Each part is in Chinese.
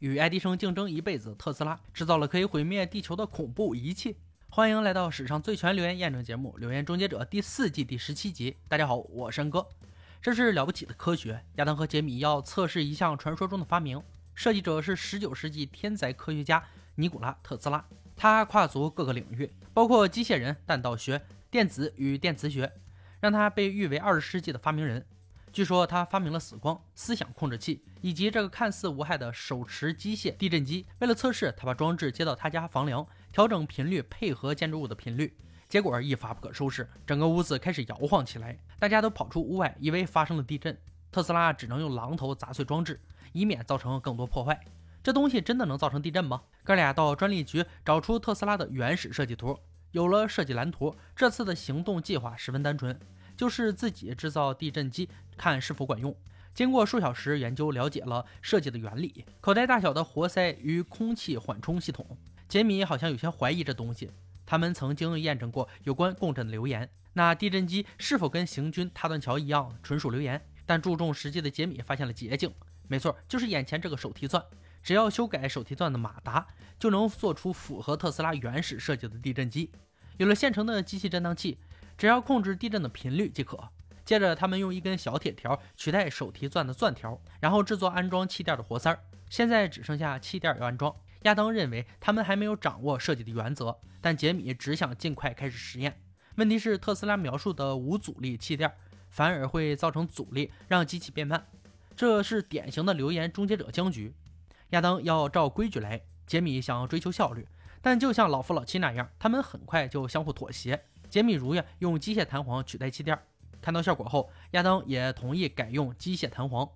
与爱迪生竞争一辈子，特斯拉制造了可以毁灭地球的恐怖仪器。欢迎来到史上最全留言验证节目《留言终结者》第四季第十七集。大家好，我是哥。这是了不起的科学，亚当和杰米要测试一项传说中的发明，设计者是十九世纪天才科学家尼古拉·特斯拉。他跨足各个领域，包括机械人、弹道学、电子与电磁学。让他被誉为二十世纪的发明人。据说他发明了死光、思想控制器以及这个看似无害的手持机械地震机。为了测试，他把装置接到他家房梁，调整频率，配合建筑物的频率。结果一发不可收拾，整个屋子开始摇晃起来。大家都跑出屋外，以为发生了地震。特斯拉只能用榔头砸碎装置，以免造成更多破坏。这东西真的能造成地震吗？哥俩到专利局找出特斯拉的原始设计图。有了设计蓝图，这次的行动计划十分单纯，就是自己制造地震机，看是否管用。经过数小时研究，了解了设计的原理：口袋大小的活塞与空气缓冲系统。杰米好像有些怀疑这东西。他们曾经验证过有关共振的流言，那地震机是否跟行军踏断桥一样，纯属流言。但注重实际的杰米发现了捷径，没错，就是眼前这个手提钻。只要修改手提钻的马达，就能做出符合特斯拉原始设计的地震机。有了现成的机器震荡器，只要控制地震的频率即可。接着，他们用一根小铁条取代手提钻的钻条，然后制作安装气垫的活塞儿。现在只剩下气垫要安装。亚当认为他们还没有掌握设计的原则，但杰米只想尽快开始实验。问题是，特斯拉描述的无阻力气垫反而会造成阻力，让机器变慢。这是典型的流言终结者僵局。亚当要照规矩来，杰米想要追求效率，但就像老夫老妻那样，他们很快就相互妥协。杰米如愿用机械弹簧取代气垫，看到效果后，亚当也同意改用机械弹簧，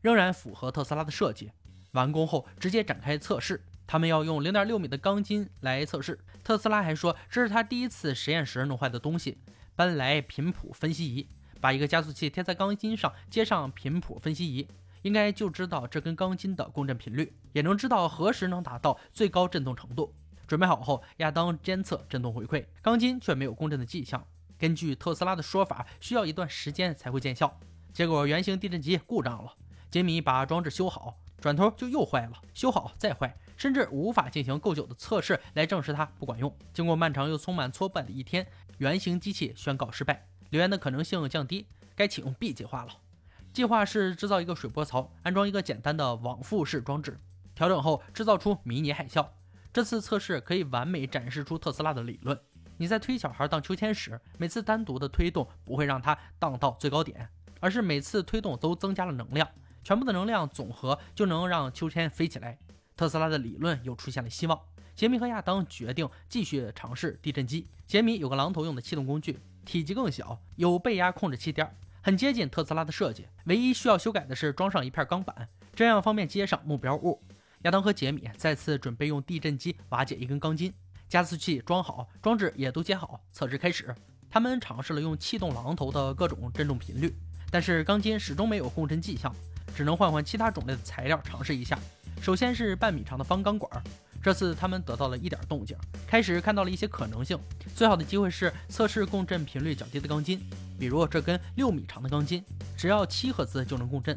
仍然符合特斯拉的设计。完工后直接展开测试，他们要用零点六米的钢筋来测试。特斯拉还说这是他第一次实验时弄坏的东西，搬来频谱分析仪，把一个加速器贴在钢筋上，接上频谱分析仪。应该就知道这根钢筋的共振频率，也能知道何时能达到最高振动程度。准备好后，亚当监测振动回馈，钢筋却没有共振的迹象。根据特斯拉的说法，需要一段时间才会见效。结果原型地震机故障了，杰米把装置修好，转头就又坏了，修好再坏，甚至无法进行够久的测试来证实它不管用。经过漫长又充满挫败的一天，原型机器宣告失败，留言的可能性降低，该启用 B 计划了。计划是制造一个水波槽，安装一个简单的往复式装置，调整后制造出迷你海啸。这次测试可以完美展示出特斯拉的理论。你在推小孩荡秋千时，每次单独的推动不会让它荡到最高点，而是每次推动都增加了能量，全部的能量总和就能让秋千飞起来。特斯拉的理论又出现了希望。杰米和亚当决定继续尝试地震机。杰米有个榔头用的气动工具，体积更小，有背压控制气垫。很接近特斯拉的设计，唯一需要修改的是装上一片钢板，这样方便接上目标物。亚当和杰米再次准备用地震机瓦解一根钢筋，加速器装好，装置也都接好，测试开始。他们尝试了用气动榔头的各种震动频率，但是钢筋始终没有共振迹象，只能换换其他种类的材料尝试一下。首先是半米长的方钢管。这次他们得到了一点动静，开始看到了一些可能性。最好的机会是测试共振频率较低的钢筋，比如这根六米长的钢筋，只要七赫兹就能共振。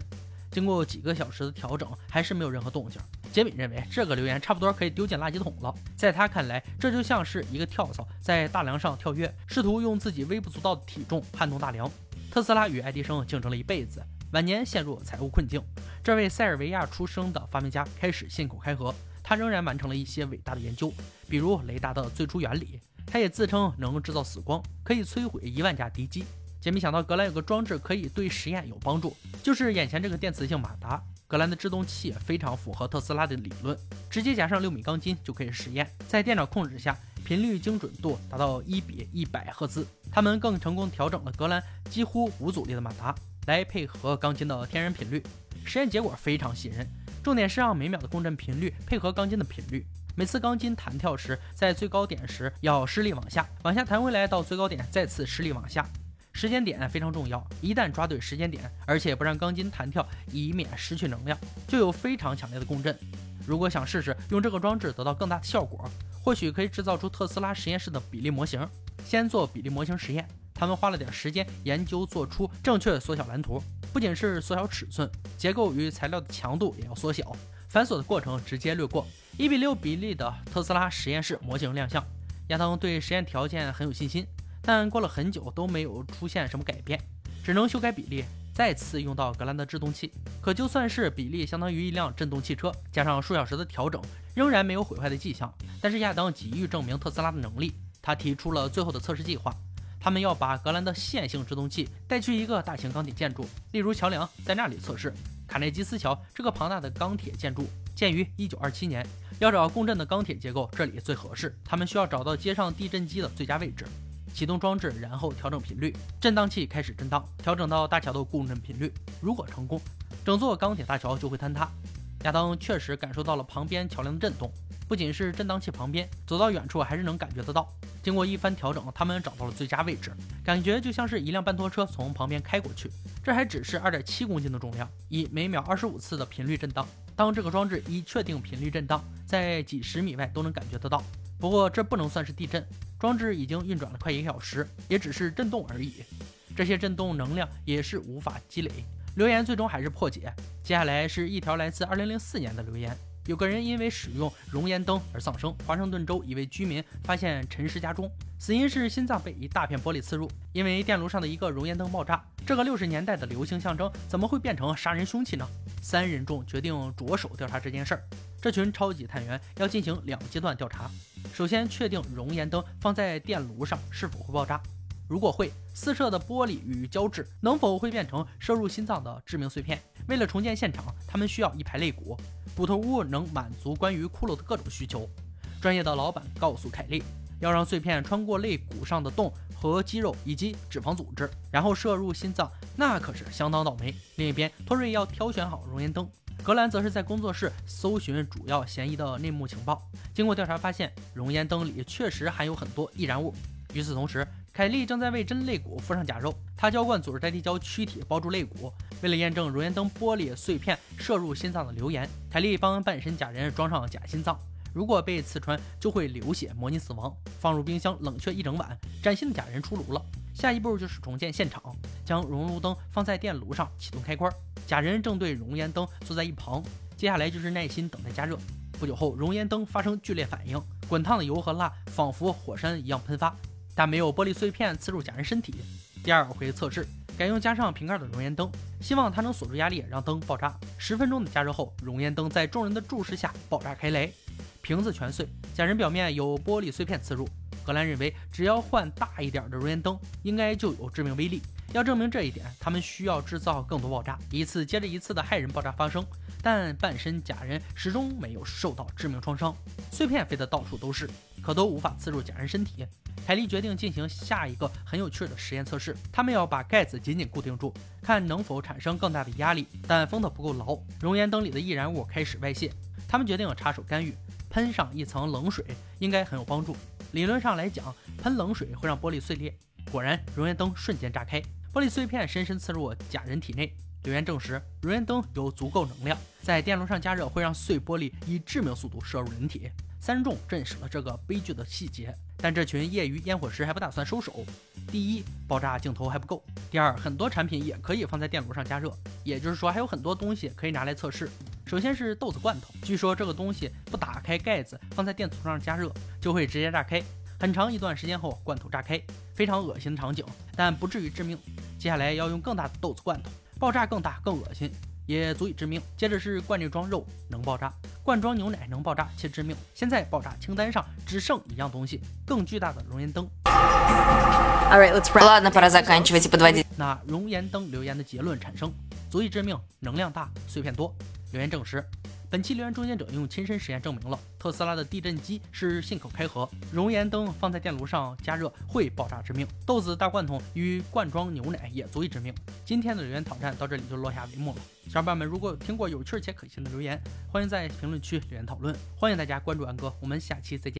经过几个小时的调整，还是没有任何动静。杰米认为这个留言差不多可以丢进垃圾桶了。在他看来，这就像是一个跳蚤在大梁上跳跃，试图用自己微不足道的体重撼动大梁。特斯拉与爱迪生竞争了一辈子，晚年陷入财务困境。这位塞尔维亚出生的发明家开始信口开河。他仍然完成了一些伟大的研究，比如雷达的最初原理。他也自称能制造死光，可以摧毁一万架敌机。杰米想到格兰有个装置可以对实验有帮助，就是眼前这个电磁性马达。格兰的制动器非常符合特斯拉的理论，直接加上六米钢筋就可以实验。在电脑控制下，频率精准度达到一比一百赫兹。他们更成功调整了格兰几乎无阻力的马达，来配合钢筋的天然频率。实验结果非常吸引人。重点是让每秒的共振频率配合钢筋的频率。每次钢筋弹跳时，在最高点时要施力往下，往下弹回来到最高点，再次施力往下。时间点非常重要，一旦抓对时间点，而且不让钢筋弹跳，以免失去能量，就有非常强烈的共振。如果想试试用这个装置得到更大的效果，或许可以制造出特斯拉实验室的比例模型。先做比例模型实验，他们花了点时间研究，做出正确的缩小蓝图。不仅是缩小尺寸，结构与材料的强度也要缩小。繁琐的过程直接略过。一比六比例的特斯拉实验室模型亮相，亚当对实验条件很有信心，但过了很久都没有出现什么改变，只能修改比例，再次用到格兰的制动器。可就算是比例相当于一辆震动汽车，加上数小时的调整，仍然没有毁坏的迹象。但是亚当急于证明特斯拉的能力，他提出了最后的测试计划。他们要把格兰的线性制动器带去一个大型钢铁建筑，例如桥梁，在那里测试。卡内基斯桥这个庞大的钢铁建筑建于1927年，要找共振的钢铁结构，这里最合适。他们需要找到接上地震机的最佳位置，启动装置，然后调整频率，震荡器开始震荡，调整到大桥的共振频率。如果成功，整座钢铁大桥就会坍塌。亚当确实感受到了旁边桥梁的震动。不仅是震荡器旁边，走到远处还是能感觉得到。经过一番调整，他们找到了最佳位置，感觉就像是一辆半拖车从旁边开过去。这还只是二点七公斤的重量，以每秒二十五次的频率震荡。当这个装置一确定频率震荡，在几十米外都能感觉得到。不过这不能算是地震，装置已经运转了快一个小时，也只是震动而已。这些震动能量也是无法积累。留言最终还是破解。接下来是一条来自二零零四年的留言。有个人因为使用熔岩灯而丧生。华盛顿州一位居民发现陈尸家中，死因是心脏被一大片玻璃刺入。因为电炉上的一个熔岩灯爆炸，这个六十年代的流行象征怎么会变成杀人凶器呢？三人众决定着手调查这件事儿。这群超级探员要进行两阶段调查，首先确定熔岩灯放在电炉上是否会爆炸。如果会，四射的玻璃与胶质能否会变成射入心脏的致命碎片？为了重建现场，他们需要一排肋骨，骨头屋能满足关于骷髅的各种需求。专业的老板告诉凯利，要让碎片穿过肋骨上的洞和肌肉以及脂肪组织，然后射入心脏，那可是相当倒霉。另一边，托瑞要挑选好熔岩灯，格兰则是在工作室搜寻主要嫌疑的内幕情报。经过调查发现，熔岩灯里确实含有很多易燃物。与此同时，凯莉正在为真肋骨敷上假肉，她浇灌组织代替胶躯体包住肋骨。为了验证熔岩灯玻璃碎片射入心脏的流言，凯莉帮半身假人装上假心脏，如果被刺穿就会流血，模拟死亡。放入冰箱冷却一整晚，崭新的假人出炉了。下一步就是重建现场，将熔炉灯放在电炉上，启动开关。假人正对熔岩灯坐在一旁，接下来就是耐心等待加热。不久后，熔岩灯发生剧烈反应，滚烫的油和蜡仿佛火山一样喷发。但没有玻璃碎片刺入假人身体。第二回测试改用加上瓶盖的熔岩灯，希望它能锁住压力，让灯爆炸。十分钟的加热后，熔岩灯在众人的注视下爆炸开来，瓶子全碎，假人表面有玻璃碎片刺入。格兰认为，只要换大一点的熔岩灯，应该就有致命威力。要证明这一点，他们需要制造更多爆炸，一次接着一次的骇人爆炸发生。但半身假人始终没有受到致命创伤，碎片飞得到处都是，可都无法刺入假人身体。凯利决定进行下一个很有趣的实验测试。他们要把盖子紧紧固定住，看能否产生更大的压力，但封得不够牢。熔岩灯里的易燃物开始外泄，他们决定插手干预，喷上一层冷水应该很有帮助。理论上来讲，喷冷水会让玻璃碎裂。果然，熔岩灯瞬间炸开，玻璃碎片深深刺入假人体内。留言证实，熔岩灯有足够能量，在电炉上加热会让碎玻璃以致命速度射入人体。三众证实了这个悲剧的细节，但这群业余烟火师还不打算收手。第一，爆炸镜头还不够；第二，很多产品也可以放在电炉上加热，也就是说还有很多东西可以拿来测试。首先是豆子罐头，据说这个东西不打开盖子放在电阻上加热就会直接炸开，很长一段时间后罐头炸开，非常恶心的场景，但不至于致命。接下来要用更大的豆子罐头，爆炸更大更恶心。也足以致命。接着是罐内装肉能爆炸，罐装牛奶能爆炸且致命。现在爆炸清单上只剩一样东西，更巨大的熔岩灯。那熔岩灯留言的结论产生，足以致命，能量大，碎片多。留言证实。本期留言终结者用亲身实验证明了特斯拉的地震机是信口开河，熔岩灯放在电炉上加热会爆炸致命，豆子大罐头与罐装牛奶也足以致命。今天的留言挑战到这里就落下帷幕了。小伙伴们，如果有听过有趣且可信的留言，欢迎在评论区留言讨论。欢迎大家关注安哥，我们下期再见。